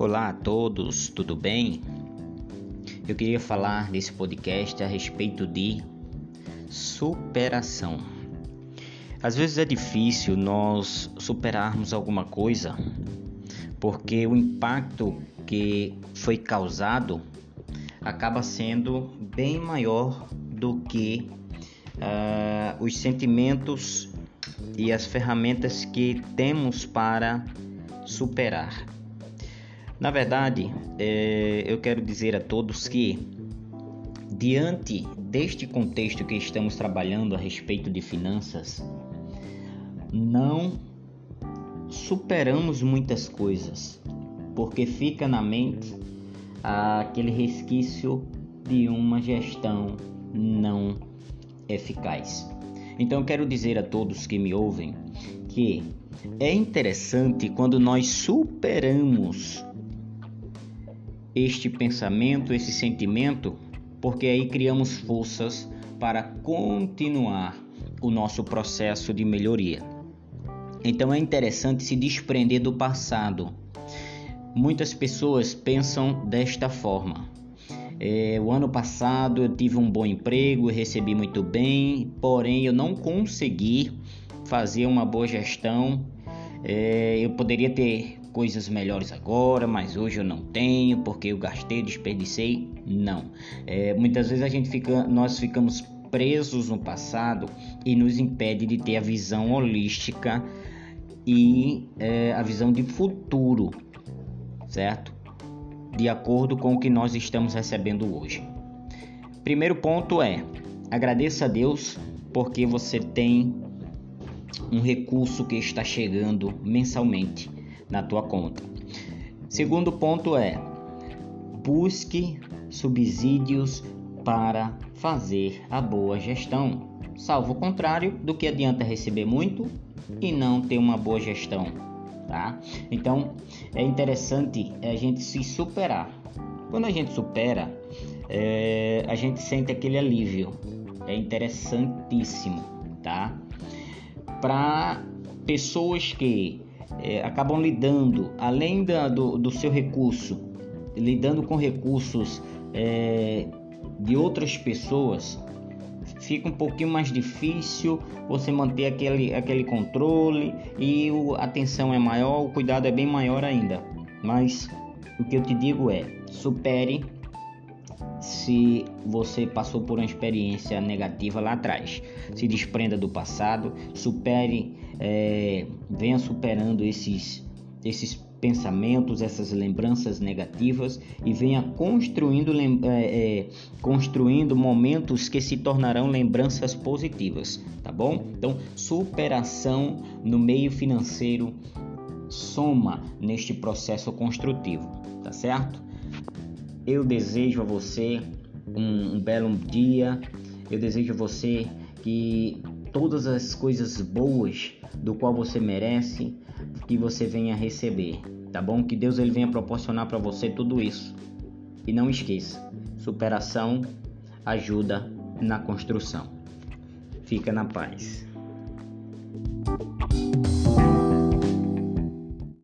Olá a todos, tudo bem? Eu queria falar nesse podcast a respeito de superação. Às vezes é difícil nós superarmos alguma coisa porque o impacto que foi causado acaba sendo bem maior do que uh, os sentimentos e as ferramentas que temos para superar. Na verdade, é, eu quero dizer a todos que, diante deste contexto que estamos trabalhando a respeito de finanças, não superamos muitas coisas, porque fica na mente aquele resquício de uma gestão não eficaz. Então, quero dizer a todos que me ouvem que é interessante quando nós superamos este pensamento, esse sentimento, porque aí criamos forças para continuar o nosso processo de melhoria. Então é interessante se desprender do passado. Muitas pessoas pensam desta forma: é, o ano passado eu tive um bom emprego, recebi muito bem, porém eu não consegui fazer uma boa gestão. É, eu poderia ter coisas melhores agora, mas hoje eu não tenho porque eu gastei, desperdicei. Não. É, muitas vezes a gente fica, nós ficamos presos no passado e nos impede de ter a visão holística e é, a visão de futuro, certo? de acordo com o que nós estamos recebendo hoje. Primeiro ponto é: agradeça a Deus porque você tem um recurso que está chegando mensalmente na tua conta. Segundo ponto é: busque subsídios para fazer a boa gestão. Salvo o contrário do que adianta receber muito e não ter uma boa gestão tá? Então é interessante a gente se superar. Quando a gente supera, é, a gente sente aquele alívio. É interessantíssimo, tá? Para pessoas que é, acabam lidando, além da, do, do seu recurso, lidando com recursos é, de outras pessoas, fica um pouquinho mais difícil você manter aquele, aquele controle e a atenção é maior, o cuidado é bem maior ainda. Mas o que eu te digo é: supere se você passou por uma experiência negativa lá atrás. Se desprenda do passado, supere, é, venha superando esses, esses pensamentos, essas lembranças negativas e venha construindo, é, é, construindo momentos que se tornarão lembranças positivas, tá bom? Então, superação no meio financeiro soma neste processo construtivo, tá certo? Eu desejo a você um, um belo dia, eu desejo a você que todas as coisas boas do qual você merece que você venha receber, tá bom? Que Deus ele venha proporcionar para você tudo isso. E não esqueça, superação ajuda na construção. Fica na paz.